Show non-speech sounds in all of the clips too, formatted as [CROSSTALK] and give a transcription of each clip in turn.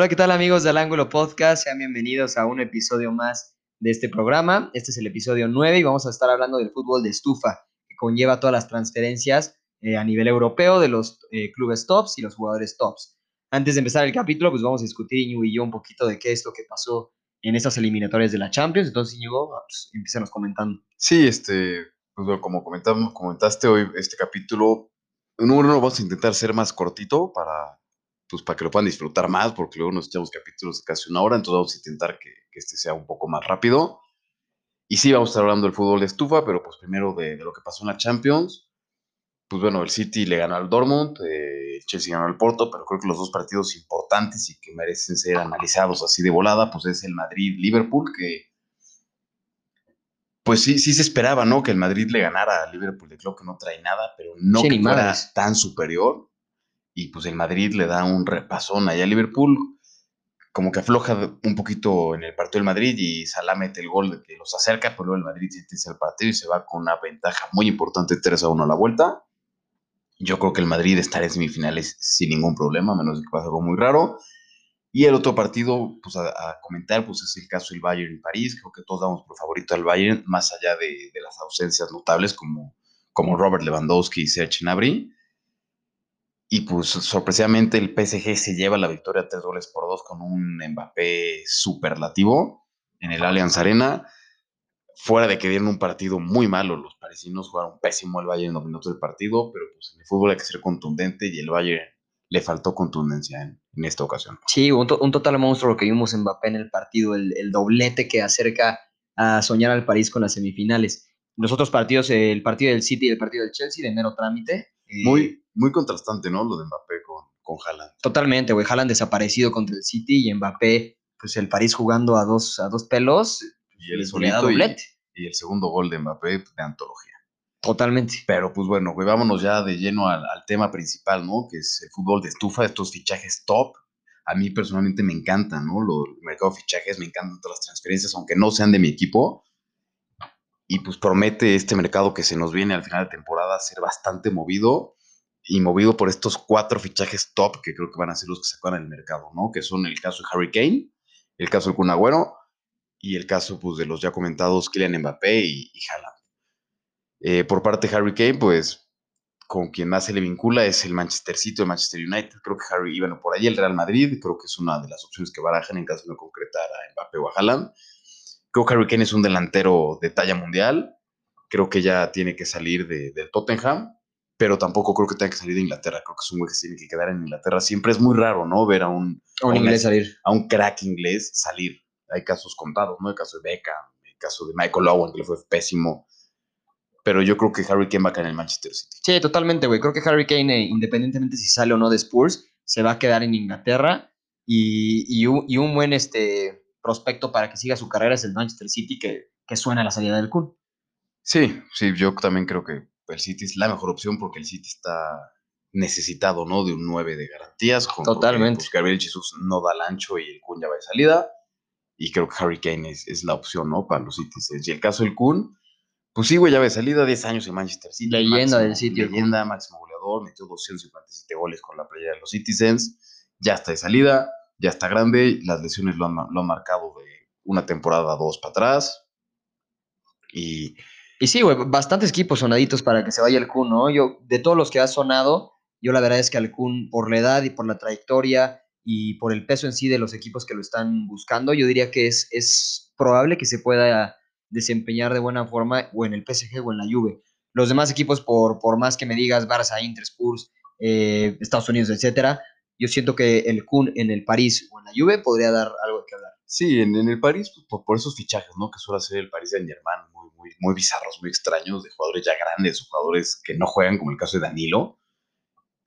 Hola, ¿qué tal amigos del Ángulo Podcast? Sean bienvenidos a un episodio más de este programa. Este es el episodio 9 y vamos a estar hablando del fútbol de estufa, que conlleva todas las transferencias eh, a nivel europeo de los eh, clubes tops y los jugadores tops. Antes de empezar el capítulo, pues vamos a discutir Iñigo y yo un poquito de qué es lo que pasó en estas eliminatorias de la Champions. Entonces, Iñigo, pues, empecemos comentando. Sí, este, pues como comentamos, comentaste hoy, este capítulo, número uno, vamos a intentar ser más cortito para, pues para que lo puedan disfrutar más, porque luego nos echamos capítulos de casi una hora, entonces vamos a intentar que, que este sea un poco más rápido. Y sí, vamos a estar hablando del fútbol de estufa, pero pues primero de, de lo que pasó en la Champions. Pues bueno, el City le ganó al Dortmund, eh, el Chelsea ganó al Porto, pero creo que los dos partidos importantes y que merecen ser analizados así de volada, pues es el Madrid-Liverpool, que pues sí, sí se esperaba, ¿no? Que el Madrid le ganara al Liverpool de club que no trae nada, pero no Sí, que fuera tan superior. Y pues el Madrid le da un repasón allá a Liverpool, como que afloja un poquito en el partido del Madrid y Salah mete el gol que los acerca, pero luego el Madrid se el partido y se va con una ventaja muy importante 3 a 1 a la vuelta. Yo creo que el Madrid estará en semifinales sin ningún problema, a menos que pase algo muy raro. Y el otro partido, pues a, a comentar, pues es el caso del Bayern en París. Creo que todos damos por favorito al Bayern, más allá de, de las ausencias notables como, como Robert Lewandowski y Serge Gnabry. Y pues sorpresivamente el PSG se lleva la victoria tres goles por dos con un Mbappé superlativo en el Allianz Arena. Fuera de que dieron un partido muy malo, los parisinos jugaron pésimo el Bayern en los minutos del partido, pero pues en el fútbol hay que ser contundente y el Bayern le faltó contundencia en, en esta ocasión. Sí, un, to- un total monstruo lo que vimos en Mbappé en el partido, el, el doblete que acerca a soñar al París con las semifinales. Los otros partidos, eh, el partido del City y el partido del Chelsea, de mero trámite. eh, Muy, muy contrastante, ¿no? Lo de Mbappé con, con Haaland. Totalmente, güey. Haaland desaparecido contra el City y Mbappé, pues el París jugando a dos, a dos pelos. Y el solito y, y el segundo gol de Mbappé de antología. Totalmente. Pero pues bueno, güey, vámonos ya de lleno al, al tema principal, ¿no? Que es el fútbol de estufa, estos fichajes top. A mí personalmente me encanta, ¿no? Lo, el mercado de fichajes, me encantan todas las transferencias, aunque no sean de mi equipo. Y pues promete este mercado que se nos viene al final de temporada ser bastante movido y movido por estos cuatro fichajes top que creo que van a ser los que se acaban el mercado, ¿no? Que son el caso de Harry Kane, el caso del Kun Agüero y el caso pues, de los ya comentados Kylian Mbappé y, y Haaland. Eh, por parte de Harry Kane, pues con quien más se le vincula es el Manchester City o el Manchester United. Creo que Harry, bueno, por ahí el Real Madrid, creo que es una de las opciones que barajan en caso de no concretar a Mbappé o a Haaland. Creo que Harry Kane es un delantero de talla mundial. Creo que ya tiene que salir de, del Tottenham, pero tampoco creo que tenga que salir de Inglaterra. Creo que es un güey que se tiene que quedar en Inglaterra. Siempre es muy raro, ¿no? Ver a un, A un inglés salir. a un crack inglés salir. Hay casos contados, ¿no? El caso de Beckham, el caso de Michael Owen, que le fue pésimo. Pero yo creo que Harry Kane va a caer en el Manchester City. Sí, totalmente, güey. Creo que Harry Kane, eh, independientemente si sale o no de Spurs, se va a quedar en Inglaterra y, y un, y un buen este, prospecto para que siga su carrera es el Manchester City, que, que suena a la salida del Kun. Sí, sí, yo también creo que el City es la mejor opción porque el City está necesitado, ¿no? De un 9 de garantías. Totalmente. Gabriel Jesus no da el ancho y el Kun ya va de salida. Y creo que Harry Kane es, es la opción, ¿no? Para los Citizens. Y el caso del Kun, pues sí, güey, ya va de salida, 10 años en Manchester City. Leyenda máximo- del Kun. Leyenda, máximo goleador, metió 257 goles con la playa de los Citizens. Ya está de salida, ya está grande. Las lesiones lo han, lo han marcado de una temporada, dos para atrás. Y Y sí, güey, bastantes equipos sonaditos para que se vaya el Kun, ¿no? Yo, de todos los que ha sonado, yo la verdad es que al Kun, por la edad y por la trayectoria y por el peso en sí de los equipos que lo están buscando, yo diría que es, es probable que se pueda desempeñar de buena forma o en el PSG o en la Juve. Los demás equipos, por, por más que me digas Barça, Inter, Spurs, eh, Estados Unidos, etcétera, yo siento que el Kun en el París o en la Juve podría dar algo que hablar. Sí, en, el París, pues, por, por esos fichajes, ¿no? Que suele hacer el París de Germain, muy, bizarros, muy extraños, de jugadores ya grandes, jugadores que no juegan, como el caso de Danilo.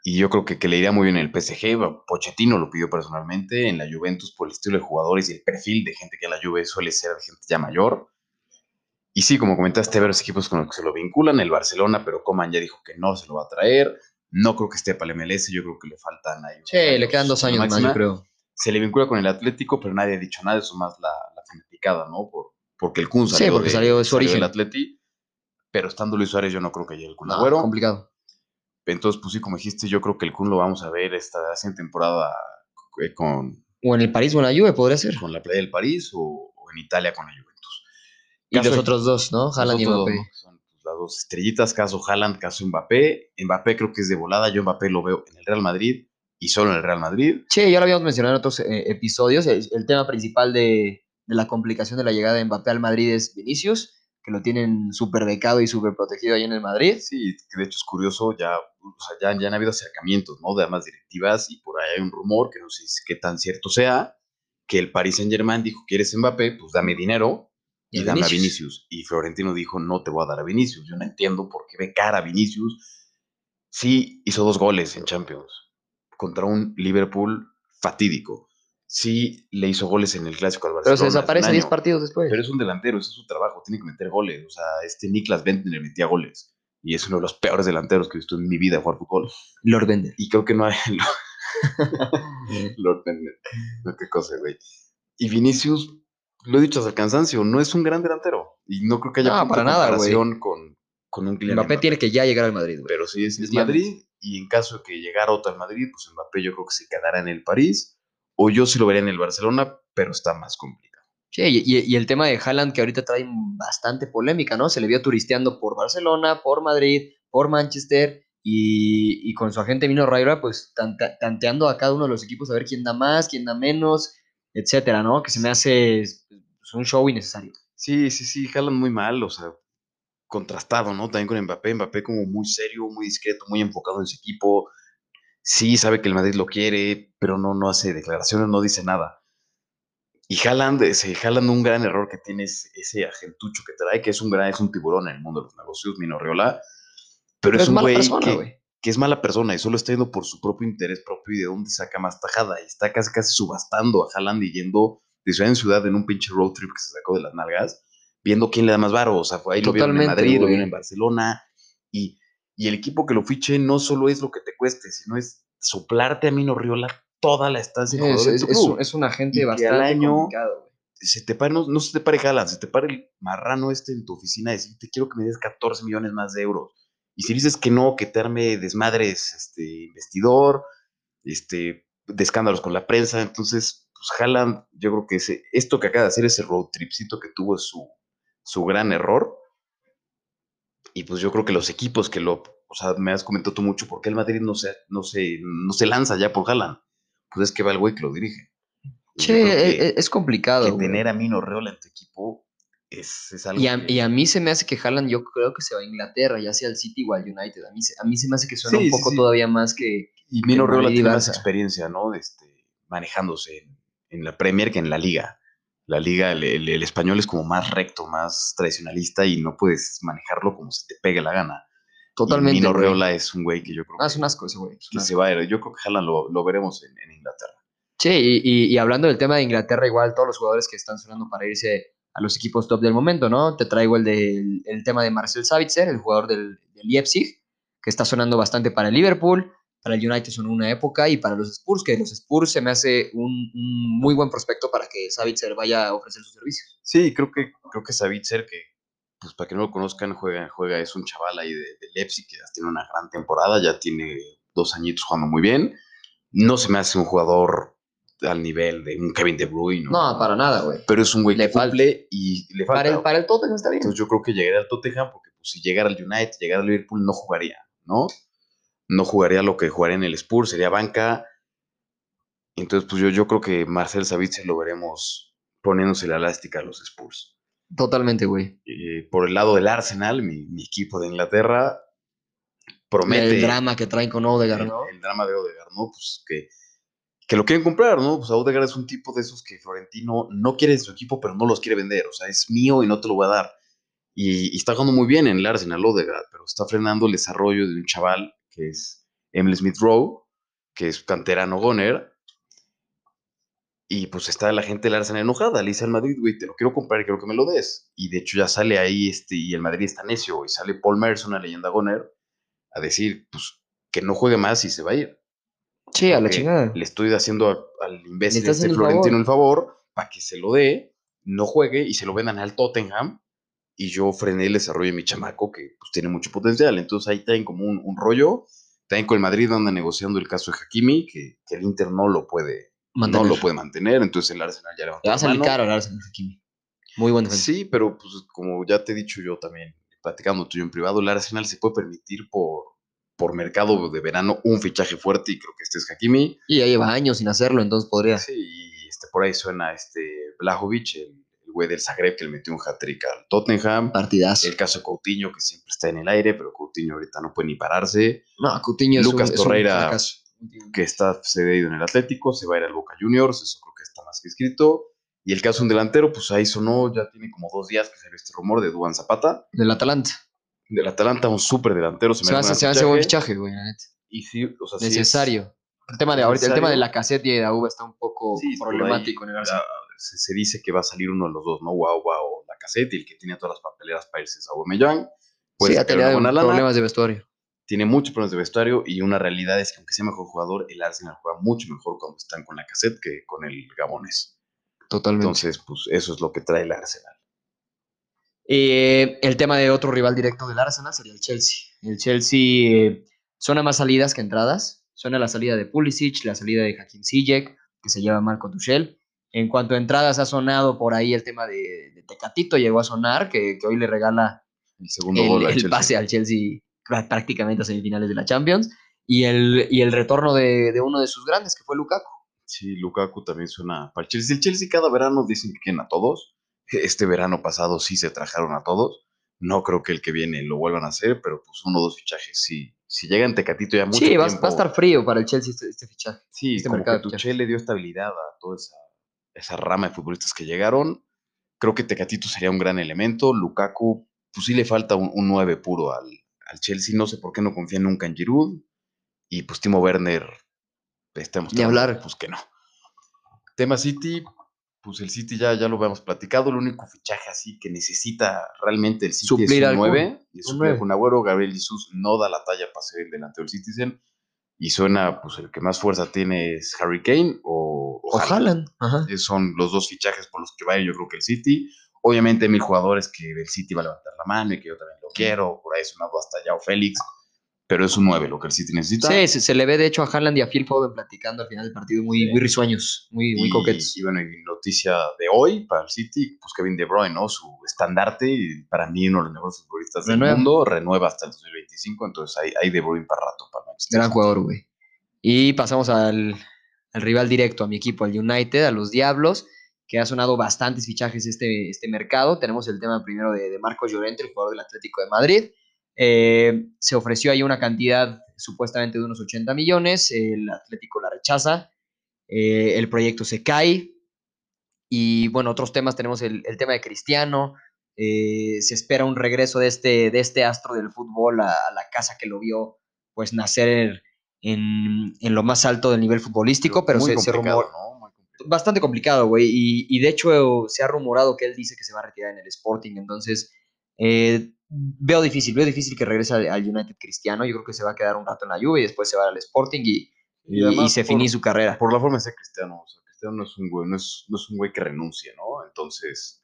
Y yo creo que, que le iría muy bien en el PSG. Pochettino lo pidió personalmente. En la Juventus, por el estilo de jugadores y el perfil de gente que en la Juve suele ser de gente ya mayor. Y sí, como comentaste, varios equipos con los que se lo vinculan. El Barcelona, pero Coman ya dijo que no se lo va a traer. No creo que esté para el MLS, yo creo que le faltan ahí. Sí, le quedan dos años más, yo creo. se le vincula con el Atlético, pero nadie ha dicho nada, eso más la, la fanaticada, ¿no? Por, porque el Kun Sí, salió, porque salió de su origen. del Atleti, pero estando Luis Suárez yo no creo que llegue el Kun No, Agüero. complicado. Entonces, pues sí, como dijiste, yo creo que el Kun lo vamos a ver esta siguiente temporada eh, con O en el París o en la Juve podría ser. Con la Playa del París o, o en Italia con la Juventus. Y Caso los de- otros dos, ¿no? Haaland y dos, Mbappé. Son pues, las dos estrellitas, caso Haaland, caso Mbappé. Mbappé creo que es de volada, yo Mbappé lo veo en el Real Madrid y solo en el Real Madrid. Sí, ya lo habíamos mencionado en otros eh, episodios. El, el tema principal de, de la complicación de la llegada de Mbappé al Madrid es Vinicius, que lo tienen súper becado y súper protegido ahí en el Madrid. Sí, que de hecho es curioso, ya, o sea, ya, ya han habido acercamientos, ¿no? De ambas directivas y por ahí hay un rumor, que no sé si- qué tan cierto sea, que el Paris Saint Germain dijo, ¿quieres Mbappé? Pues dame dinero y, dame a Vinicius. Vinicius. Y Florentino dijo, no te voy a dar a Vinicius. Yo no entiendo por qué ve cara a Vinicius. Sí, hizo dos goles en Champions contra un Liverpool fatídico. Sí, le hizo goles en el Clásico al Pero Barcelona. se hace un desaparece 10 año. partidos después. Pero es un delantero, ese es su trabajo, tiene que meter goles. O sea, este Niklas Bentner metía goles. Y es uno de los peores delanteros que he visto en mi vida jugar fútbol. Lord Bender. Y creo que no hay. [LAUGHS] [LAUGHS] Lord Bentner. No, qué cosa, güey. Y Vinicius, lo he dicho hasta el cansancio, no es un gran delantero. Y no creo que haya No, para nada, comparación con, con un Kylian Mbappé tiene que ya llegar al Madrid, güey. Pero sí es, es. Madrid. Y en caso de que llegara otro al Madrid, pues Mbappé yo creo que se quedará en el París. O yo sí lo vería en el Barcelona, pero está más complicado. Sí, y, el tema de Haaland que ahorita trae bastante polémica, ¿no? Se le vio turisteando por Barcelona, por Madrid, por Manchester y, y con su agente Mino Raiola, pues tanteando a cada uno de los equipos a ver quién da más, quién da menos, etcétera, ¿no? Que se me hace pues, un show innecesario. Sí, sí, sí, jalan muy mal, o sea, contrastado, ¿no? También con Mbappé, Mbappé como muy serio, muy discreto, muy enfocado en su equipo. Sí, sabe que el Madrid lo quiere, pero no, no hace declaraciones, no dice nada. Y Haaland, ese Haaland un gran error que tiene es ese agentucho que trae, que es un gran, es un tiburón en el mundo de los negocios, Mino Raiola, pero, es un güey que, es mala persona y solo está yendo por su propio interés propio y de dónde saca más tajada. Y está casi casi subastando a Haaland y yendo de ciudad en ciudad en un pinche road trip que se sacó de las nalgas, viendo quién le da más varo. O sea, fue ahí lo vieron en Totalmente, Madrid, lo güey. vieron en Barcelona. Y, y el equipo que lo fiche no solo es lo que te cueste, sino es soplarte a Mino Riola toda la estancia. de Es, en es- tu es club. un, es un agente Y que al bastante año- complicado, se te pare, no, no se te pare Haaland, se te pare el marrano este en tu oficina y decirte quiero que me des 14 millones más de euros. Y si dices que no, que te arme desmadres, este, investidor, este, de escándalos con la prensa. Entonces, pues Haaland, yo creo que ese, esto que acaba de hacer, ese road tripcito que tuvo es su, su gran error. Y pues yo creo que los equipos que lo, o sea, me has comentado tú mucho, ¿por qué el Madrid no se, no se, no se lanza ya por Haaland? Pues es que va el güey que lo dirige. Che, e- e- es, complicado. que güey. tener a Mino Reola en tu equipo es, es algo Y a, que- y a mí se me hace que Haaland, yo creo que se va a Inglaterra, ya sea al City o al United. A mí, se- a mí se me hace que suena Sí, un poco sí. todavía más que. y Mino Reola tiene más experiencia, ¿no? Este, manejándose en, en la Premier que en la Liga. La Liga, el, el- el español es como más recto, más tradicionalista y no puedes manejarlo como se te pegue la gana. Totalmente. Y Mino. Reola es un güey que yo creo Ah, que, es un asco ese güey. es que asco. se va a ir. Yo creo que Haaland lo, lo veremos en, en Inglaterra. Sí, y, y- y hablando del tema de Inglaterra, igual todos los jugadores que están sonando para irse a los equipos top del momento, ¿no? Te traigo el, del, el tema de Marcel Savitzer, el jugador del, del Leipzig, que está sonando bastante para el Liverpool, para el United son una época, y para los Spurs, que los Spurs se me hace un, un muy buen prospecto para que Savitzer vaya a ofrecer sus servicios. Sí, creo que, creo que Savitzer, que pues para que no lo conozcan, juega, juega, es un chaval ahí de, de Leipzig que ya tiene una gran temporada, ya tiene dos añitos jugando muy bien. No se me hace un jugador al nivel de un Kevin De Bruyne, No, para nada, güey. pero es un güey que cumple y le falta. Para el, para el Tottenham está bien. Entonces yo creo que llegaría al Tottenham porque pues, si llegara al United, llegara al Liverpool, no jugaría, ¿no? No jugaría lo que jugaría en el Spurs, sería banca. Entonces, pues yo, yo creo que Marcel Savitzer lo veremos poniéndose la elástica a los Spurs. Totalmente, güey. Eh, por el lado del Arsenal, mi, mi equipo de Inglaterra, promete El drama que traen con Odegaard, el, ¿no? el drama de Odegaard, ¿no? Pues que, que lo quieren comprar, ¿no? Pues Odegaard es un tipo de esos que Florentino no quiere en su equipo, pero no los quiere vender. O sea, es mío y no te lo voy a dar. Y, y está jugando muy bien en el Arsenal Odegaard, pero está frenando el desarrollo de un chaval que es Emily Smith Rowe, que es canterano Goner. Y pues está la gente del Arsenal enojada. Le dice al Madrid, güey, te lo quiero comprar y quiero que me lo des. Y de hecho ya sale ahí, este, y el Madrid está necio. Y sale Paul Merson, una leyenda Goner, a decir, pues, que no juegue más y se va a ir. Sí, a la chingada. Le estoy haciendo a- al imbécil estás este Florentino el favor para que se lo dé, no juegue y se lo vendan al Tottenham. Y yo frené el desarrollo de mi chamaco, que pues, tiene mucho potencial. Entonces ahí tienen como un, un rollo. También con el Madrid anda negociando el caso de Hakimi, que, que el Inter no lo puede, no lo puede mantener, entonces el Arsenal ya levantó Le va a salir caro el Arsenal, Hakimi. Muy buen defensa. Sí, pero pues como ya te he dicho yo también, platicando tú y yo en privado, el Arsenal se puede permitir por, por mercado de verano un fichaje fuerte y creo que este es Hakimi. Y ya lleva años sin hacerlo, entonces podría. Sí, y este, por ahí suena este Blajovic, el güey del Zagreb que le metió un hat-trick al Tottenham. Partidazo. El caso de Coutinho, que siempre está en el aire, pero Coutinho ahorita no puede ni pararse. No, Coutinho es Lucas un, es un Torreira, fracaso. Que está cedido en el Atlético, se va a ir al Boca Juniors, eso creo que está más que escrito. Y el caso de un delantero, pues ahí sonó, ya tiene como dos días que salió este rumor de Duan Zapata. Del Atalanta. Del Atalanta, un súper delantero. Se, me hace, se hace buen fichaje, güey, la neta. Y sí, o sea, sí es- Necesario. El tema de ahorita, el tema de necesario. la cassette y de Auba está un poco Sí, por ahí problemático en el Arsenal. Se, se dice que va a salir uno de los dos, ¿no? Guau, guau, la caseta y el que tiene todas las papeleras para irse es Aubameyang. Puede sí, ha tenido lana. problemas de vestuario. Tiene muchos problemas de vestuario y una realidad es que aunque sea mejor jugador, el Arsenal juega mucho mejor cuando están con la cassette que con el Gabonés. Totalmente. Entonces, pues eso es lo que trae el Arsenal. Eh, el tema de otro rival directo del Arsenal sería el Chelsea. El Chelsea eh, suena más salidas que entradas. Suena la salida de Pulisic, la salida de Hakim Ziyech, que se lleva Marco Tuchel. En cuanto a entradas, ha sonado por ahí el tema de, de Tecatito, llegó a sonar, que, que hoy le regala El segundo el, gol el pase al Chelsea prá- prácticamente a semifinales de la Champions. Y el, y el retorno de, de uno de sus grandes, que fue Lukaku. Sí, Lukaku también suena para el Chelsea. El Chelsea cada verano dicen que quieren a todos. Este verano pasado sí se trajeron a todos. No creo que el que viene lo vuelvan a hacer, pero pues uno o dos fichajes sí. Si llega en Tecatito ya mucho Sí, va, tiempo. va a estar frío para el Chelsea este, este fichaje. Sí, este como mercado que Tuchel le dio estabilidad a toda esa, esa rama de futbolistas que llegaron. Creo que Tecatito sería un gran elemento. Lukaku, pues sí le falta un, un 9 puro al, al Chelsea. No sé por qué no confía nunca en Giroud. Y pues Timo Werner, estamos Ni hablar. Pues que no. Tema City, pues el City ya, ya lo habíamos platicado. El único fichaje así que necesita realmente el City Suplir es un Kun. 9. Y Un Agüero. Gabriel no da la talla para ser el delantero del Citizen. Y suena, pues el que más fuerza tiene es Harry Kane o, o O Haaland. Haaland. Ajá. Esos son los dos fichajes por los que va a ir yo creo que el City. Obviamente hay mil jugadores que del City va a levantar la mano y que yo también lo quiero. Por ahí sonado hasta Yao Félix. Pero es un 9 lo que el City necesita. Sí, se, se le ve de hecho a Haaland y a Phil Foden platicando al final del partido muy, Sí. muy risueños, muy, muy y, coquetos. y bueno, y noticia de hoy para el City, pues Kevin De Bruyne, ¿no? Su estandarte y para mí uno de los mejores futbolistas Renueva. del mundo, renueva hasta el 2025, entonces hay, hay De Bruyne para rato para Manchester Gran jugador, güey. Y pasamos al, al rival directo, a mi equipo, al United, a los Diablos, que ha sonado bastantes fichajes este, este mercado. Tenemos el tema primero de, de Marcos Llorente, el jugador del Atlético de Madrid. Eh, se ofreció ahí una cantidad supuestamente de unos 80 millones, el Atlético la rechaza, eh, el proyecto se cae. Y bueno, otros temas tenemos el, el tema de Cristiano, eh, se espera un regreso de este, de este astro del fútbol a, a la casa que lo vio pues nacer en, en lo más alto del nivel futbolístico, pero Muy se, se rumor- ¿no? Muy complicado. bastante complicado, güey. Y, y de hecho se ha rumorado que él dice que se va a retirar en el Sporting. Entonces, eh, veo difícil, veo difícil que regrese al, al United Cristiano. Yo creo que se va a quedar un rato en la Juve y después se va al Sporting y, Y y- además y se finí su carrera. Por la forma de ser cristiano, o sea, Cristiano no es un güey, no es, no es un güey que renuncie, ¿no? Entonces,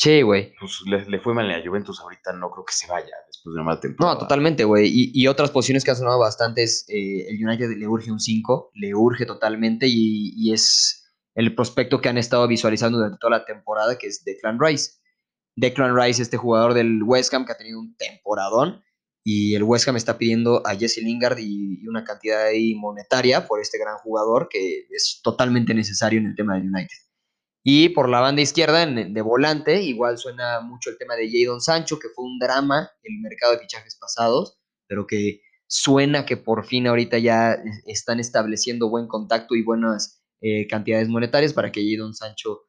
Sí, güey. pues le, le fue mal en la Juventus, ahorita no creo que se vaya después de una mala temporada. No, totalmente, güey. Y, y otras posiciones que han sonado bastante es eh, el United le urge un 5, le urge totalmente y, y es el prospecto que han estado visualizando durante toda la temporada, que es Declan Rice. Declan Rice, este jugador del West Ham que ha tenido un temporadón y el West Ham está pidiendo a Jesse Lingard y, una cantidad ahí monetaria por este gran jugador que es totalmente necesario en el tema del United. Y por la banda izquierda, en- de volante, igual suena mucho el tema de Jadon Sancho, que fue un drama el mercado de fichajes pasados, pero que suena que por fin ahorita ya es- están estableciendo buen contacto y buenas eh, cantidades monetarias para que Jadon Sancho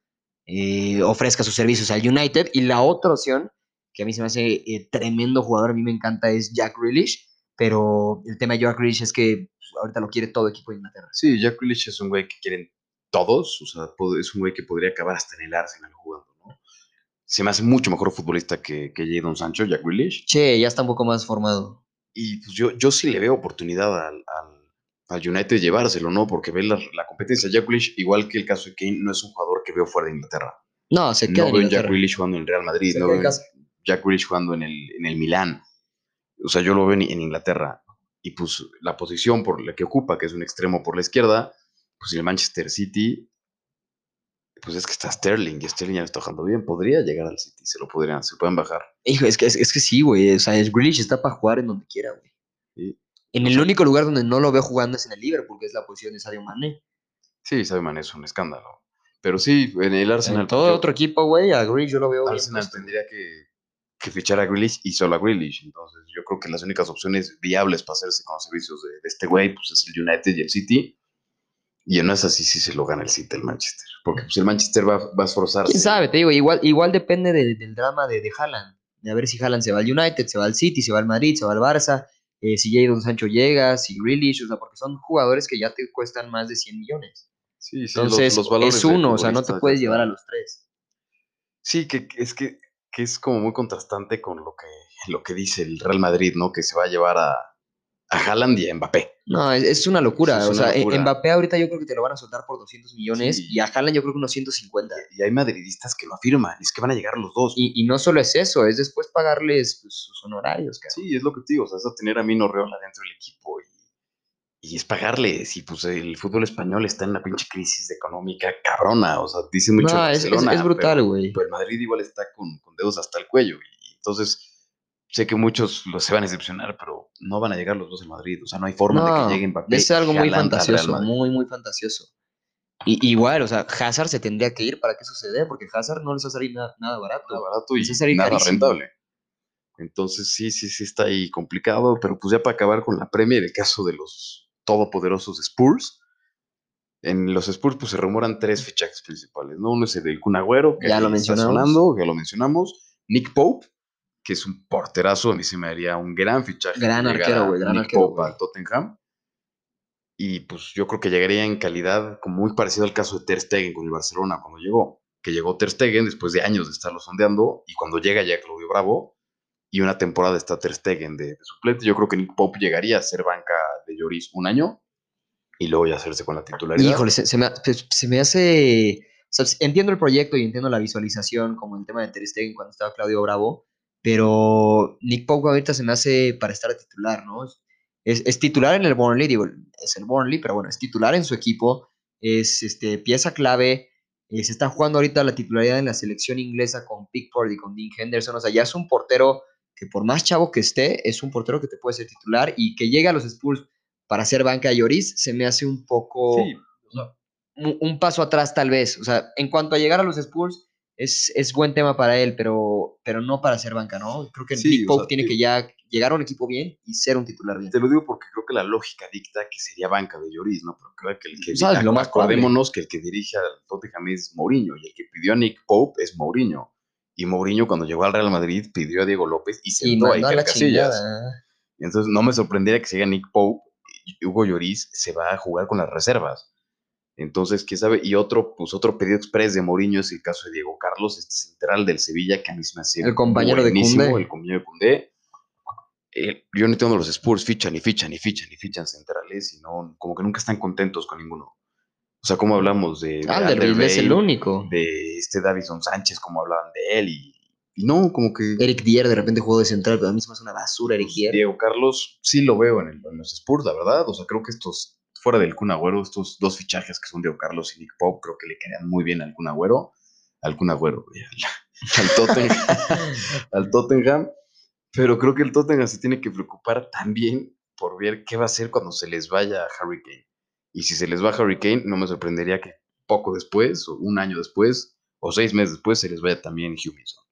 eh, ofrezca sus servicios al United. Y la otra opción, que a mí se me hace eh, tremendo jugador, a mí me encanta, es Jack Grealish, pero el tema de Jack Grealish es que pues, ahorita lo quiere todo equipo de Inglaterra. Sí, Jack Grealish es un güey que quieren todos, o sea, es un güey que podría acabar hasta en el Arsenal jugando, ¿no? Se me hace mucho mejor futbolista que, que Jadon Sancho, Jack Grealish. Che, ya está un poco más formado. Y pues yo, yo sí le veo oportunidad al, al, al United llevárselo, ¿no? Porque ve la, la competencia. Jack Grealish, igual que el caso de Kane, no es un jugador que veo fuera de Inglaterra. No, se queda No en veo en Jack Inglaterra. Grealish jugando en el Real Madrid, Se no queda en veo casa. Jack Grealish jugando en el, en el Milán. O sea, yo lo veo en, en Inglaterra. Y pues la posición por la que ocupa, que es un extremo por la izquierda, pues el Manchester City, pues es que está Sterling, y Sterling ya está jugando bien, podría llegar al City, se lo podrían, se pueden bajar. Hijo, es que, es, es que sí, güey. O sea, es Grealish está para jugar en donde quiera, güey. Sí. En el único lugar donde no lo veo jugando es en el Liverpool, que es la posición de Sadio Mané. Sí, Sadio Mané es un escándalo. Pero sí, en el Arsenal. En todo otro equipo, güey, a Grealish yo lo veo Arsenal tendría que, que fichar a Grealish y solo a Grealish. Entonces, yo creo que las únicas opciones viables para hacerse con los servicios de, de este güey, pues es el United y el City. Y no es así si se lo gana el City el Manchester. Porque pues, el Manchester va, va a esforzarse. ¿Quién sabe? Te digo, igual, igual depende de- del drama de, de Haaland. De a ver si Haaland se va al United, se va al City, se va al Madrid, se va al Barça, eh, si Jadon Sancho llega, si Grealish, o sea, porque son jugadores que ya te cuestan más de 100 millones. Sí, sí, Entonces, los valores es uno, o sea, no te puedes llevar a los tres. Sí, que, que es que, que es como muy contrastante con lo que, lo que dice el Real Madrid, ¿no? Que se va a llevar a, a Haaland y a Mbappé. No, es, es una locura. Es o sea, e- locura. Mbappé ahorita yo creo que te lo van a soltar por 200 millones Sí. y a Haaland yo creo que unos 150. Y hay madridistas que lo afirman, es que van a llegar los dos. Y, y no solo es eso, es después pagarles pues, sus honorarios, cabrón. Sí, es lo que te digo, o sea, es a tener a Mino Reola dentro del equipo y, y es pagarles. Y pues el fútbol español está en una pinche crisis económica cabrona, o sea, dicen mucho No, es, brutal, güey. Pero el Madrid igual está con, con dedos hasta el cuello. Y entonces, sé que muchos los se van a decepcionar, pero no van a llegar los dos al Madrid. O sea, no hay forma de que lleguen Mbappé. es algo y muy fantasioso, muy, muy fantasioso. Y, igual, o sea, Hazard se tendría que ir para que dé, porque Hazard no les va a salir nada, nada barato. Nada barato y nada carísimo. rentable. Entonces, sí, sí, sí está ahí complicado, pero pues ya para acabar con la Premier, el caso de los todopoderosos Spurs. En los Spurs pues se rumoran tres fichajes principales, ¿no? Uno es el del Kun Agüero, que Ya lo está mencionamos. sonando, ya lo mencionamos. Nick Pope, que es un porterazo, a mí se me haría un gran fichaje. Gran arquero, güey, gran Nick arquero, Pope al Tottenham. Y pues yo creo que llegaría en calidad como muy parecido al caso de Ter Stegen con el Barcelona cuando llegó. Que llegó Ter Stegen después de años de estarlo sondeando y cuando llega ya Claudio Bravo y una temporada está Ter Stegen de, de suplente. Yo creo que Nick Pope llegaría a ser banca de Lloris un año y luego ya hacerse con la titularidad. Híjole, se, se me, se me hace... o sea, entiendo el proyecto y entiendo la visualización, como el tema de Ter Stegen cuando estaba Claudio Bravo, pero Nick Pope ahorita se me hace para estar titular, ¿no? Es, es titular en el Burnley, digo, es el Burnley, pero bueno, es titular en su equipo, es este, pieza clave, eh, se está jugando ahorita la titularidad en la selección inglesa con Pickford y con Dean Henderson, o sea, ya es un portero que por más chavo que esté, es un portero que te puede ser titular y que llegue a los Spurs para ser banca de Lloris, se me hace un poco Sí, un, un paso atrás tal vez. O sea, en cuanto a llegar a los Spurs, es, es buen tema para él, pero, pero no para ser banca, ¿no? Creo que Sí, Nick o Pope sea, tiene digo- que ya llegar a un equipo bien y ser un titular bien. Te lo digo porque creo que la lógica dicta que sería banca de Lloris, ¿no? Pero creo que el que ¿Sabes? Lo más acordémonos que el que dirige al Tottenham es Mourinho y el que pidió a Nick Pope es Mourinho. Y Mourinho cuando llegó al Real Madrid pidió a Diego López y Y sentó mandó a Iker la Casillas. chingada. Y entonces no me sorprendería que siga Nick Pope y Hugo Lloris se va a jugar con las reservas. Entonces, quién sabe, y otro, pues otro pedido express de Mourinho es el caso de Diego Carlos, este central del Sevilla, que a mí se me hace El compañero de Koundé. el compañero de Koundé. Eh, yo no entiendo los Spurs, fichan y fichan y fichan y fichan centrales y no, como que nunca están contentos con ninguno. O sea, como hablamos de, de Alderweireld es el único. de este Davison Sánchez, como hablaban de él, y, y no, como que Eric Dier de repente jugó de central, pero a mí se me hace una basura Eric pues, Dier. Diego Carlos sí lo veo en, el- en los Spurs, la verdad. O sea, creo que estos, fuera del Kun Agüero, estos dos fichajes que son Diego Carlos y Nick Pope, creo que le quedan muy bien al Kun Agüero. Al Kun Agüero, al, [LAUGHS] al Tottenham, [LAUGHS] al Tottenham. Pero creo que el Tottenham se tiene que preocupar también por ver qué va a hacer cuando se les vaya Harry Kane. Y si se les va Harry Kane, no me sorprendería que poco después, o un año después, o seis meses después, se les vaya también Huminson.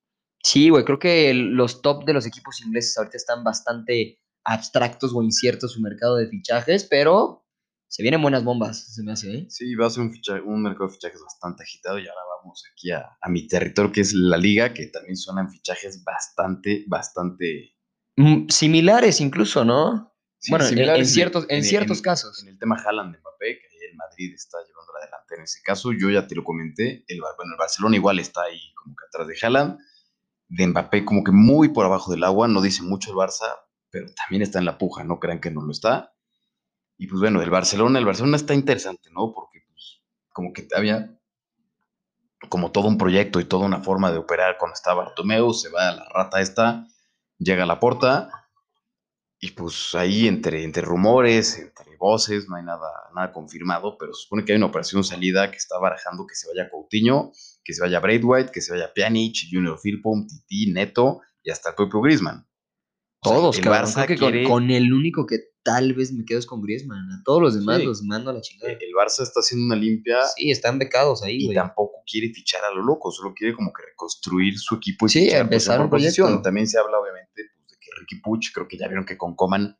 Sí, güey, creo que los top de los equipos ingleses ahorita están bastante abstractos o inciertos su mercado de fichajes, pero se vienen buenas bombas, se me hace, ¿eh? Sí, va a ser un, ficha- un mercado de fichajes bastante agitado y ahora vamos aquí a, a mi territorio que es la liga, que también suenan fichajes bastante, bastante... Mm, Similares incluso, ¿no? sí, bueno, en- en, similares ciertos, en ciertos casos. En el tema Haaland de Mbappé, que ahí el Madrid está llevando adelante en ese caso, yo ya te lo comenté, el, bueno, el Barcelona igual está ahí como que atrás de Haaland, de Mbappé como que muy por abajo del agua, no dice mucho el Barça, pero también está en la puja, no crean que no lo está. Y pues bueno, el Barcelona, el Barcelona está interesante, ¿no? Porque pues como que había como todo un proyecto y toda una forma de operar cuando está Bartomeu, se va a la rata esta, llega a la porta Y pues ahí entre, entre rumores, entre voces, no hay nada, nada confirmado, pero se supone que hay una operación salida que está barajando que se vaya Coutinho, que se vaya Braithwaite, que se vaya Pjanic, Junior Philpom, Titi, Neto y hasta el propio Griezmann. O sea, Todos, el. Barça Creo que quiere... con, con, el único que tal vez me quedo es con Griezmann. A todos los demás Sí. los mando a la chingada. El Barça está haciendo una limpia Sí, están becados ahí, y güey. tampoco quiere fichar a lo loco, solo quiere como que reconstruir su equipo y Sí, fichar empezar un proyecto. También se habla, obviamente, pues, de que Ricky Puch, creo que ya vieron que con Coman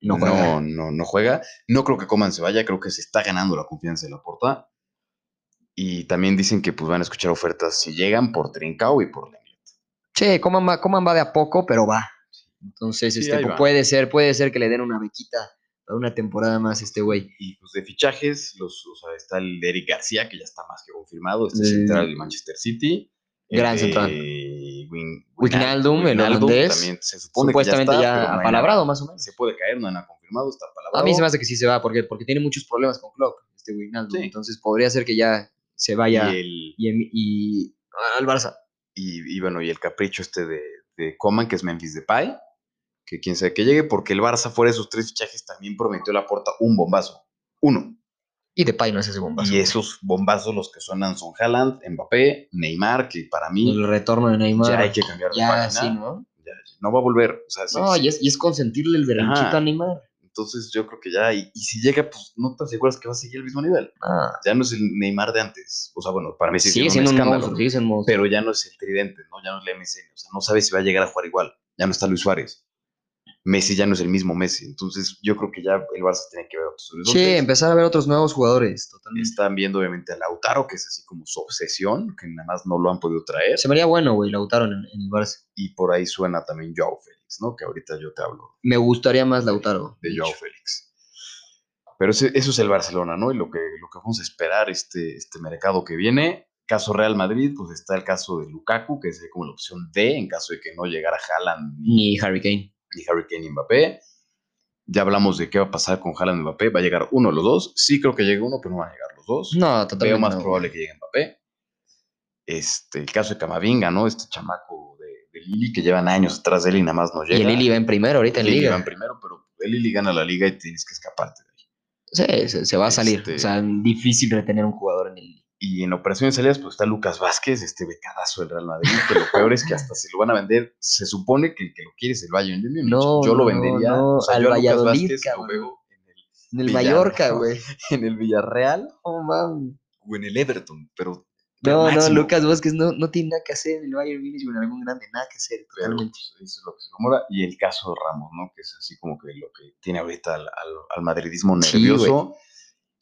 No no, juega. no, no juega. No creo que Coman se vaya, creo que se está ganando la confianza de la porta. Y también dicen que pues van a escuchar ofertas si llegan por Trincao y por Lenglet. Che, Coman va, Coman va de a poco, pero va. Entonces, Sí, este, ahí pu- va. puede ser, puede ser que le den una bequita para una temporada más este güey. Y pues de fichajes, los, o sea, está el de Eric García, que ya está más que confirmado, este central del Manchester City. el Gran central. Win- Wijnaldum, el holandés, también se supone Supuestamente que ya, ya, está, hay apalabrado, más o menos. Se puede caer, no nada confirmado, está apalabrado. A mí se me hace que sí se va, porque, porque tiene muchos problemas con Klopp, este Wijnaldum. Sí. Entonces podría ser que ya se vaya Y el, y, em- y- al Barça. y, y bueno, y el capricho este de, de Coman, que es Memphis Depay, que quién sabe que llegue, porque el Barça fuera de sus tres fichajes también prometió la porta un bombazo. Uno. Y Depay no es ese bombazo. Y esos bombazos los que suenan son Haaland, Mbappé, Neymar, que para mí El retorno de Neymar. ya hay que cambiar de Ya, página. sí, ¿no? Ya, no va a volver. O sea, No, sí. y es, y es consentirle el berrinchito Ajá. a Neymar. Entonces yo creo que ya, y, y si llega, pues no te aseguras que va a seguir el mismo nivel. Ah, Ya no es el Neymar de antes. O sea, bueno, para mí sí sigue es siendo un escándalo. monstruo, pero ya no es el tridente, ¿no? Ya no es la MSN. O sea, no sabe si va a llegar a jugar igual. Ya no está Luis Suárez. Messi ya no es el mismo Messi. Entonces yo creo que ya el Barça tiene que ver otros Sí, empezar a ver otros nuevos jugadores, totalmente. Están viendo obviamente a Lautaro, que es así como su obsesión, que nada más no lo han podido traer. Se me haría bueno, güey, Lautaro en, en el Barça. Y por ahí suena también Joao Félix, ¿no? Que ahorita yo te hablo Me gustaría más Lautaro. de Joao Félix. Pero ese- eso es el Barcelona, ¿no? Y lo que, lo que vamos a esperar este, este mercado que viene. Caso Real Madrid, pues está el caso de Lukaku, que sería como la opción D en caso de que no llegara Haaland Ni Harry Kane. Ni Harry Kane ni Mbappé. Ya hablamos de qué va a pasar con Haaland y Mbappé. ¿Va a llegar uno de los dos? Sí creo que llegue uno, pero no van a llegar los dos. No, totalmente. Veo más no, probable que llegue Mbappé. Este, el caso de Camavinga, ¿no? Este chamaco de, de Lili que llevan años atrás de él y nada más no llega. Y el Lili va en primero ahorita en Lili Liga. va en primero, pero el Lili gana la liga y tienes que escaparte de ahí. Sí, se, se va a salir. Este- O sea, difícil retener un jugador en el Lili. Y en operaciones salidas, pues está Lucas Vázquez, este becadazo del Real Madrid, que lo peor es que hasta se lo van a vender. Se supone que el que lo quiere es el Bayern de Múnich. No, yo lo vendería. no, o sea, al yo a Lucas Vázquez lo veo en el, En el Villarreal. Mallorca, güey. [LAUGHS] en el Villarreal Oh, man. o en el Everton, pero. pero No, no. Lucas Vázquez no, no tiene nada que hacer en el Bayern Múnich o en algún grande, nada que hacer, Pero, totalmente. pues, eso es lo que se rumora. Y el caso de Ramos, ¿no? Que es así como que lo que tiene ahorita al, al- al madridismo nervioso.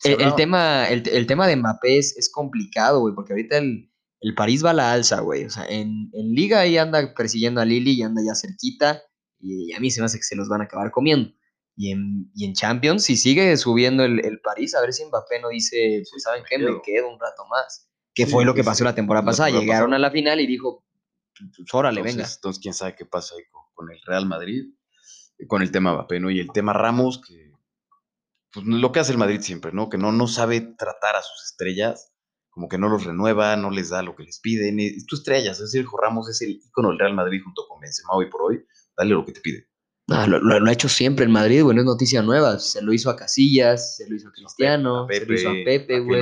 El, el tema, el, el tema de Mbappé es, es complicado, güey, porque ahorita el, el París va a la alza, güey. O sea, en, en Liga ahí anda persiguiendo a Lili y anda ya cerquita. Y a mí se me hace que se los van a acabar comiendo. Y en, y en Champions, si sigue subiendo el, el París, a ver si Mbappé no dice, pues, ¿saben qué? Me quedo. un rato más. Que Sí, fue lo que pasó la temporada La pasada. temporada Llegaron pasada. a la final y dijo, pues órale, entonces, venga. Entonces, quién sabe qué pasa ahí con, con el Real Madrid, con el tema Mbappé, ¿no? Y el tema Ramos, que pues, lo que hace el Madrid siempre, ¿no? Que no, no sabe tratar a sus estrellas, como que no los renueva, no les da lo que les piden. y- Es tu estrella, es decir, Ramos es el ícono del Real Madrid junto con Benzema hoy por hoy, dale lo que te pide. Ah, lo, lo- lo ha hecho siempre el Madrid, güey, no es noticia nueva. Se lo hizo a Casillas, se lo hizo a Cristiano, A se lo hizo a Pepe, güey.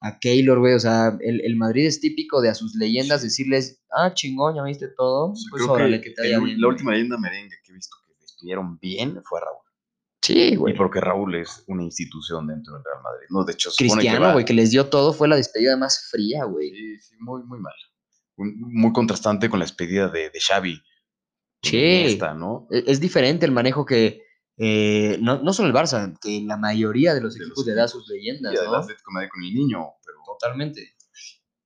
A Keylor, güey. O sea, el, el Madrid es típico de a sus leyendas decirles, ah, chingón, ya viste todo. O sea, Pues órale, que que te vaya el- bien. la güey". última leyenda merengue que he visto que despidieron bien fue a Raúl. Sí, Y porque Raúl es una institución dentro del Real Madrid. No, de hecho, Cristiano, güey, que les dio todo, fue la despedida más fría, güey. Sí, sí, muy, muy mal. Muy contrastante con la despedida de, de Xavi. Sí. Iniesta, ¿no? E- Es diferente el manejo que, eh, no, no solo el Barça, que la mayoría de los De los equipos le da sus leyendas, el ¿no? Atlético de Madrid con el niño, pero... Totalmente.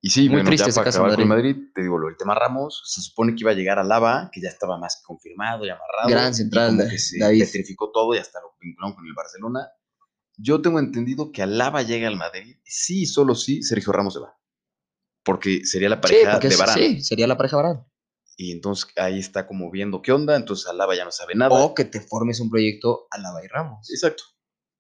Y sí, Muy bueno, triste ya para acabar con Madrid. Madrid, te digo, lo del tema Ramos, se supone que iba a llegar a Lava, que ya estaba más confirmado y amarrado. Gran y central, Da- que se David. petrificó todo y hasta lo vincularon con el Barcelona. Yo tengo entendido que a Lava llega al Madrid, sí, solo sí, Sergio Ramos se va. Porque sería la pareja de Varane. sí, sería la pareja Varane. Y entonces ahí está como viendo qué onda, entonces Alaba ya no sabe nada. O que te formes un proyecto a la y Ramos. Exacto.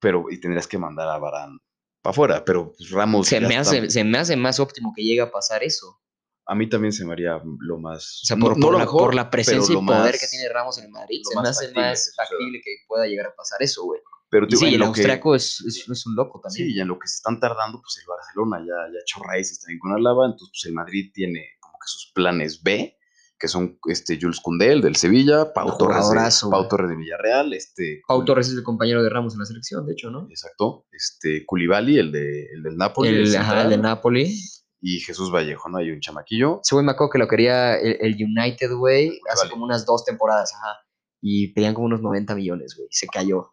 Pero y tendrías que mandar a Barán para afuera, pero pues, Ramos Se me, está- hace, se me hace más óptimo que llegue a pasar eso. A mí también se me haría lo más. O sea, por, no por la, mejor, por la presencia y poder más- que tiene Ramos en el Madrid, se me hace factible más factible que pueda llegar a pasar eso, güey. Pero digo, sí, en el que- austriaco es, es, es un loco también. Sí, y en lo que se están tardando, pues el Barcelona ya, ya ha hecho raíces también con Alaba, entonces pues el Madrid tiene como que sus planes B, que son este Jules Koundé, el del Sevilla, Pau Torres, de, Pau. Torres de Villarreal, este... Pau Torres es el compañero de Ramos en la selección, de hecho, ¿no? Exacto, este Koulibaly, el, de, el del Napoli, El, el ajá, el de Napoli. y Jesús Vallejo, ¿no? Hay un chamaquillo. Güey me acuerdo que lo quería el, el United, güey, hace Vale. como unas dos temporadas, ajá. Y pedían como unos 90 millones, güey. Se cayó. O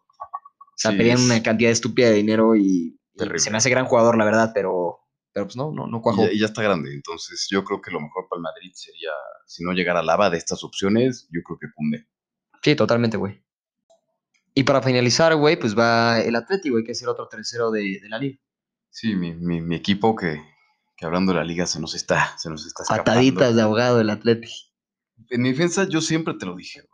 sea, Sí, pedían una cantidad estúpida de dinero y, y se me hace gran jugador, la verdad, pero, pero pues no, no, no Y cuajó. ya, y ya está grande, entonces yo creo que lo mejor para el Madrid sería, si no llegara Lava de estas opciones, yo creo que Koundé. Sí, totalmente, güey. Y para finalizar, güey, pues va el Atleti, güey, que es el otro tercero de, de la liga. Sí, mi, mi, mi equipo que, que hablando de la liga se nos está, se nos está escapando. Pataditas de ahogado el Atleti. En mi defensa, yo siempre te lo dije, güey.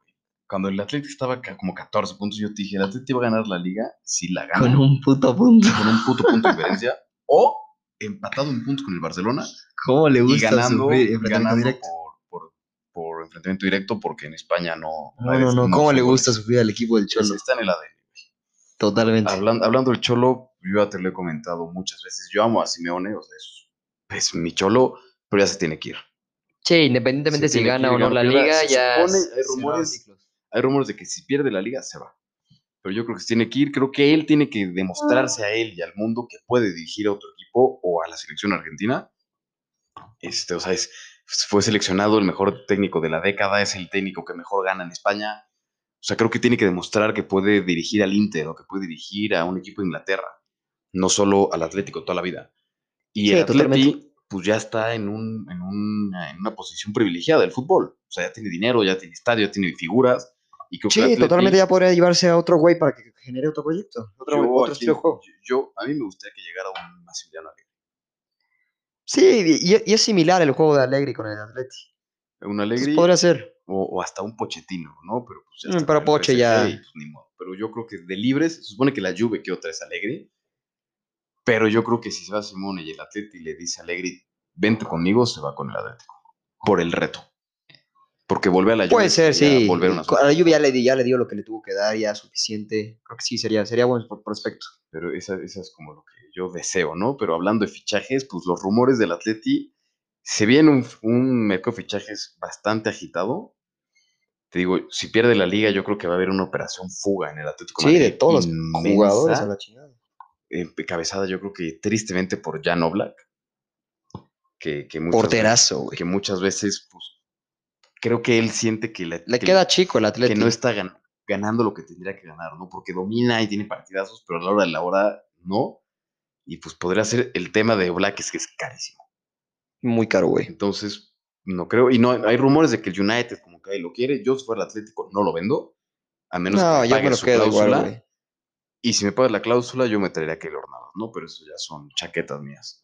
Cuando el Atlético estaba como 14 puntos, yo te dije, el Atlético va a ganar la liga si la gana Con un puto punto. con un puto punto de diferencia o empatado en puntos con el Barcelona ¿Cómo le y gusta ganando, sufrir enfrentamiento ganando directo? por, por, por enfrentamiento directo porque en España no... No, no, no. ¿Cómo le goles. gusta sufrir al equipo del Pues Cholo? Está en el ADN. Totalmente. Hablando, hablando del Cholo, yo ya te lo he comentado muchas veces. Yo amo a Simeone, o sea, es, es mi Cholo, pero ya se tiene que ir. Sí, independientemente Se si gana o no la liga, se ya. supone, hay rumores-. Hay rumores de que si pierde la liga, se va. Pero yo creo que se tiene que ir. Creo que él tiene que demostrarse a él y al mundo que puede dirigir a otro equipo o a la selección argentina. Este, o sea, es, fue seleccionado el mejor técnico de la década, es el técnico que mejor gana en España. O sea, creo que tiene que demostrar que puede dirigir al Inter o que puede dirigir a un equipo de Inglaterra, no solo al Atlético toda la vida. Y Sí, el totalmente. pues ya está en, un, en, una, en una posición privilegiada del fútbol. O sea, ya tiene dinero, ya tiene estadio, ya tiene figuras. Y que Sí, totalmente ya podría llevarse a otro güey para que genere otro proyecto. Otro, yo, otro aquí- estilo de juego. yo- yo- a mí me gustaría que llegara un Massimiliano Allegri. Sí, y, y es similar el juego de Allegri con el Atleti. Un Allegri podría ser. o, o hasta un Pochettino, ¿no? Pero pues ya Mm, pero el Poche ya- y, pues, ni modo. Pero yo creo que de libres, se supone que la Juve que otra es Allegri, pero yo creo que si se va Simone y el Atleti le dice a Allegri, vente conmigo, se va con el Atlético. Por el reto. Porque volver a la Juve Puede ser, sí. Volver a una A la lluvia ya le, ya le dio lo que le tuvo que dar, ya suficiente. Creo que sí, sería, sería buen pro- prospecto. pero esa, esa es como lo que yo deseo, ¿no? Pero hablando de fichajes, pues los rumores del Atleti, se viene un, un mercado de fichajes bastante agitado. Te digo, si pierde la liga, yo creo que va a haber una operación fuga en el Atlético Sí, de todos los jugadores a la chingada. encabezada yo creo que tristemente por Jan Oblak, que, que, muchas, Porterazo, güey. que muchas veces, pues, creo que él siente que, la- Le que- queda chico el que Atleti. no está gan- ganando lo que tendría que ganar, ¿no? Porque domina y tiene partidazos, pero a la hora de la hora no. Y pues podría ser el tema de Oblak, es que es carísimo. Muy caro, güey. Entonces, no creo. Y no hay rumores de que el United, como que ahí lo quiere. Yo, si fuera el Atlético, no lo vendo. A menos No, que pague me lo su igual, cláusula. güey. Y si me pagas la cláusula, yo me traería a Keylor Navas, ¿no? Pero eso ya son chaquetas mías.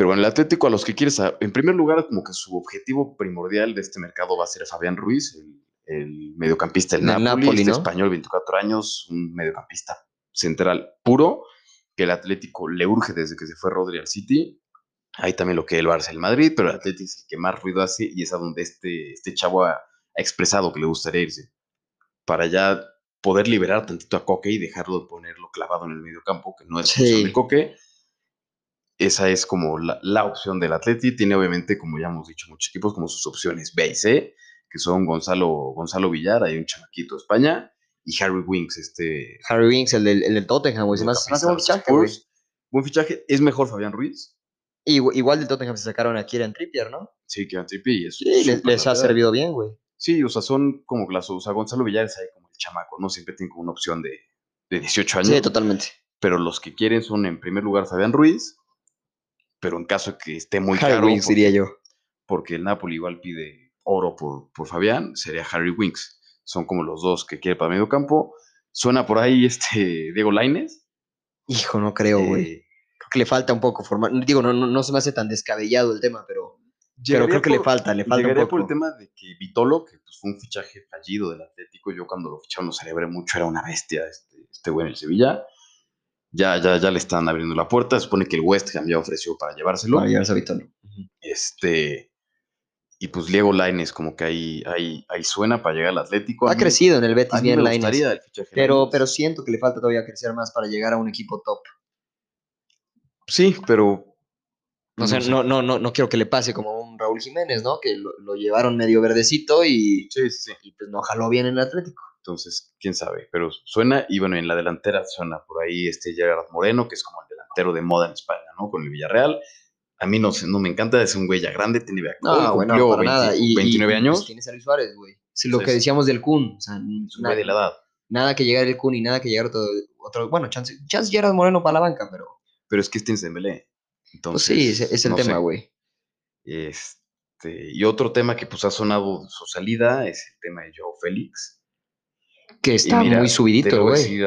Pero bueno, el Atlético, a los que quieres, en primer lugar, como que su objetivo primordial de este mercado va a ser Fabián Ruiz, el, el mediocampista del Napoli, Napoli, este ¿no? español, 24 años, un mediocampista central puro, que el Atlético le urge desde que se fue Rodri al City. Hay también lo que el Barça, el Madrid, pero el Atlético es el que más ruido hace y es a donde este, este chavo ha, ha expresado que le gustaría irse. Para ya poder liberar tantito a Coque y dejarlo de ponerlo clavado en el medio campo, que no es Sí. función de Coque. Esa es como la, la opción del Atleti. Tiene obviamente, como ya hemos dicho, muchos equipos como sus opciones B y C, que son Gonzalo, Gonzalo Villar, hay un chamaquito de España, y Harry Winks, este... Harry Winks, el del, el del Tottenham, güey. Se me hace buen fichaje, güey. Buen fichaje. ¿Es mejor Fabián Ruiz? Igu- Igual del Tottenham se sacaron a Kieran Trippier, ¿no? Sí, que Tripi es Sí, les, ha servido bien, güey. Sí, o sea, son como las... O sea, Gonzalo Villar es ahí como el chamaco, ¿no? Siempre tiene como una opción de, de 18 años. Sí, totalmente. pero los que quieren son en primer lugar Fabián Ruiz, pero en caso que esté muy Harry caro, Winks, porque, diría yo. porque el Napoli igual pide oro por, por Fabián, sería Harry Winks. Son como los dos que quiere para medio campo. Suena por ahí [LAUGHS] este Diego Laines. Hijo, no creo, güey. Creo que le falta un poco formar. Digo, no, no, no se me hace tan descabellado el tema, pero, pero creo que le falta, le falta un poco. por el tema de que Vitolo, que pues, fue un fichaje fallido del Atlético, yo cuando lo ficharon lo celebré mucho, era una bestia este, este güey en el Sevilla. Ya, ya, ya le están abriendo la puerta. Se supone que el West Ham ya ofreció para llevárselo. Para llevarse a Vitolo. Este, y pues Diego Laines como que ahí, ahí, ahí suena para llegar al Atlético. Ha mí- crecido en el Betis bien de pero, pero siento que le falta todavía crecer más para llegar a un equipo top. Sí, pero... O sea, sé. no, no, no, no quiero que le pase como a un Raúl Jiménez, ¿no? Que lo, lo llevaron medio verdecito y, Sí, sí, sí. y pues no jaló bien en el Atlético. Entonces, quién sabe, pero suena, y bueno, en la delantera suena por ahí este Gerard Moreno, que es como el delantero de moda en España, ¿no? Con el Villarreal. A mí no, sé, no me encanta, es un güey ya grande, tiene No, bueno, para nada. Y, y- 29 y, años, pues, tienes a Luis Suárez, güey. Lo que decíamos del Kun. O sea, es un nada, güey de la edad. nada que llegar el Kun y nada que llegar otro. otro bueno, chance, chance Gerard Moreno para la banca, pero. Pero es que tienes Dembélé. Pues Entonces, sí, es, es el no tema, güey. Este, y otro tema que pues ha sonado su salida es el tema de Joe Félix. Que está mira, muy subidito, güey.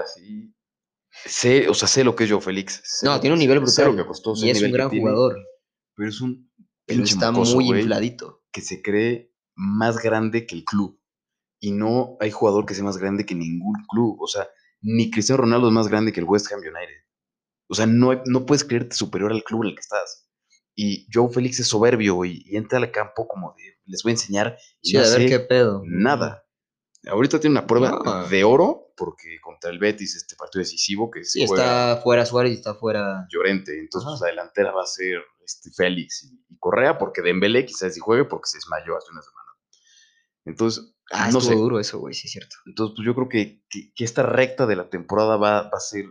Sé, o sea, sé lo que es Joe Félix. sé No, tiene un nivel sé brutal. lo que costó, y es un gran tiene, jugador. Pero es un Pero está mocoso, muy güey, infladito. que se cree más grande que el club. Y no hay jugador que sea más grande que ningún club. O sea, ni Cristiano Ronaldo es más grande que el West Ham United. O sea, no, no puedes creerte superior al club en el que estás. Y Joe Félix es soberbio y, y entra al campo como de, les voy a enseñar. Y Sí, no a ver qué pedo. Nada. Ahorita tiene una prueba No. de oro porque contra el Betis, este partido decisivo que se juega está fuera Suárez y está fuera. Llorente. Entonces, pues, la delantera va a ser este, Félix y, y Correa, porque Dembélé quizás sí juegue porque se desmayó hace una semana. Entonces, Ah, no sé. duro eso, güey, sí es cierto. Entonces, pues yo creo que, que- que esta recta de la temporada va, va a ser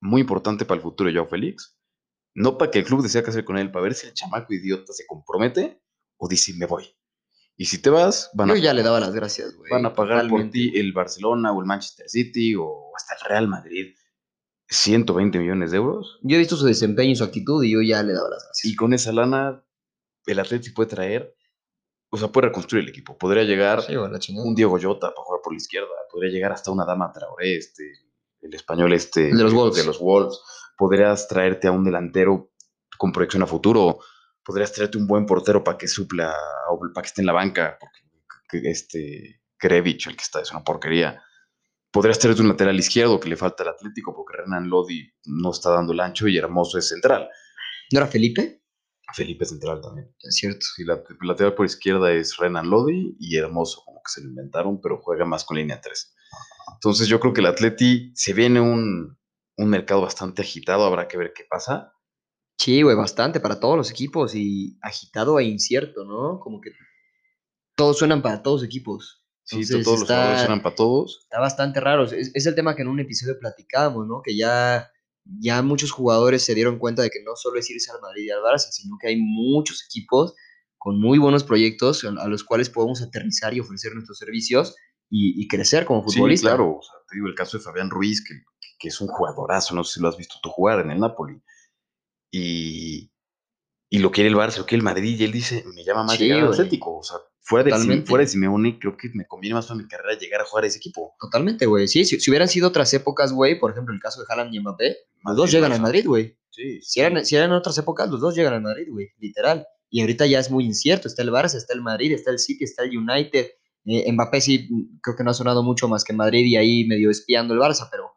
muy importante para el futuro de Joao Félix. No para que el club decida qué hacer con él, para ver si el chamaco idiota se compromete o dice me voy. Y si te vas, van Yo a, ya le daba las gracias, güey. van a pagar por ti el Barcelona o el Manchester City o hasta el Real Madrid 120 millones de euros. Yo he visto su desempeño y su actitud y yo ya le daba las gracias. Y con esa lana, el Atlético puede traer, o sea, puede reconstruir el equipo. Podría llegar Sí, un Diego Jota para jugar por la izquierda. Podría llegar hasta una Dama Traoré, este, el español este. El de los Wolves. De los Wolves. Podrías traerte a un delantero con proyección a futuro. Podrías traerte un buen portero para que supla o para que esté en la banca. Porque que- este Krevich, el que está, es una porquería. Podrías traerte un lateral izquierdo que le falta al Atlético porque Renan Lodi no está dando el ancho y Hermoso es central. ¿No era Felipe? Felipe es central también. Es cierto. Sí, la el lateral por izquierda es Renan Lodi y Hermoso, como que se lo inventaron, pero juega más con línea 3. Entonces yo creo que el Atleti se viene un, un mercado bastante agitado, habrá que ver qué pasa. Sí, güey, bastante para todos los equipos y agitado e incierto, ¿no? Como que todos suenan para todos los equipos. Sí, todos los jugadores suenan para todos. Está bastante raro. Es, es el tema que en un episodio platicábamos, ¿no? Que ya, ya muchos jugadores se dieron cuenta de que no solo es irse al Madrid y al Barça, sino que hay muchos equipos con muy buenos proyectos a los cuales podemos aterrizar y ofrecer nuestros servicios y, y crecer como Sí, futbolista. claro. O sea, te digo el caso de Fabián Ruiz, que, que- que es un jugadorazo, no sé si lo has visto tú jugar en el Napoli. Y, y lo quiere el Barça, lo quiere el Madrid, y él dice, me llama más Sí, llegar al. Atlético. O sea, fuera de, Sim- fuera de Simeone, creo que me conviene más para mi carrera llegar a jugar a ese equipo. Totalmente, güey. Sí, si, si hubieran sido otras épocas, güey, por ejemplo, el caso de Haaland y Mbappé, los dos llegan al Madrid, güey. Sí, Si eran, si eran otras épocas, los dos llegan al Madrid, güey, literal. Y ahorita ya es muy incierto. Está el Barça, está el Madrid, está el City, está el United. Eh, Mbappé sí, mm, creo que no ha sonado mucho más que Madrid y ahí medio espiando el Barça, pero,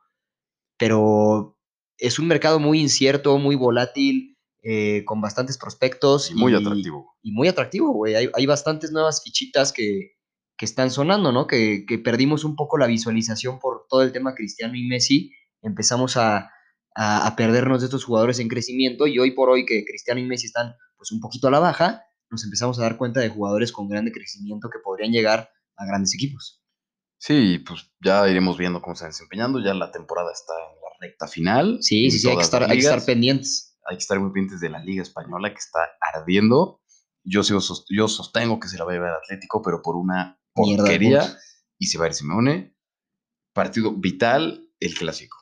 pero es un mercado muy incierto, muy volátil, eh, con bastantes prospectos. Y muy atractivo. Y muy atractivo, güey. Hay, hay bastantes nuevas fichitas que, que están sonando, ¿no? Que, que perdimos un poco la visualización por todo el tema Cristiano y Messi. Empezamos a, a, a perdernos de estos jugadores en crecimiento y hoy por hoy que Cristiano y Messi están pues un poquito a la baja, nos empezamos a dar cuenta de jugadores con grande crecimiento que podrían llegar a grandes equipos. Sí, pues ya iremos viendo cómo se va desempeñando. Ya la temporada está en recta final. Sí, sí, sí, hay que, estar, hay que estar pendientes. Hay que estar muy pendientes de la Liga Española que está ardiendo. Yo, sigo yo sostengo que se la va a llevar Atlético, pero por una porquería. y se va a ir Simeone. Partido vital, el clásico.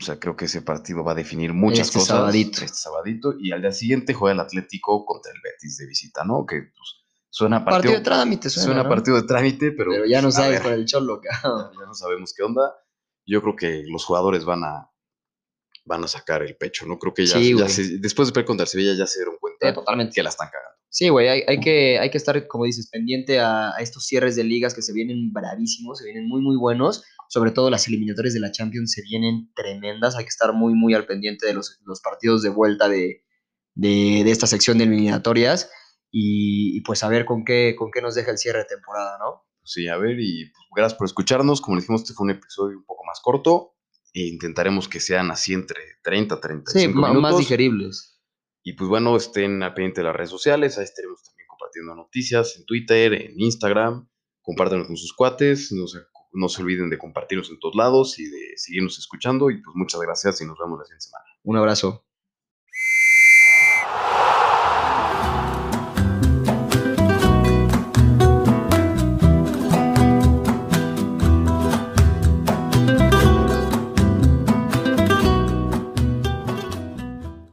O sea, creo que ese partido va a definir muchas Este cosas. sabadito. Este sabadito. Y al día siguiente juega el Atlético contra el Betis de visita, ¿no? Que pues, suena Partido partido, de trámite, suena, suena ¿no? partido de trámite, pero, Pero ya no pues, sabes por el cholo, cabrón. ya no sabemos qué onda. Yo creo que los jugadores van a van a sacar el pecho, ¿no? Creo que ya, Sí, ya güey. se- después de perder contra el Sevilla ya se dieron cuenta Sí, totalmente. que la están cagando. Sí, güey, hay, hay que, hay que estar, como dices, pendiente a, a estos cierres de ligas que se vienen bravísimos, se vienen muy, muy buenos. Sobre todo las eliminatorias de la Champions se vienen tremendas. Hay que estar muy, muy al pendiente de los, los partidos de vuelta de, de, de esta sección de eliminatorias. y, pues a ver con qué, con qué nos deja el cierre de temporada, ¿no? Sí, a ver, y pues, gracias por escucharnos. Como dijimos, este fue un episodio un poco más corto. E intentaremos que sean así entre 30, 35 sí, minutos. más digeribles. Y pues bueno, estén al pendiente de las redes sociales. Ahí estaremos también compartiendo noticias en Twitter, en Instagram. Compártanos con sus cuates. No se, no se olviden de compartirnos en todos lados y de seguirnos escuchando. Y pues muchas gracias y nos vemos la siguiente semana. Un abrazo.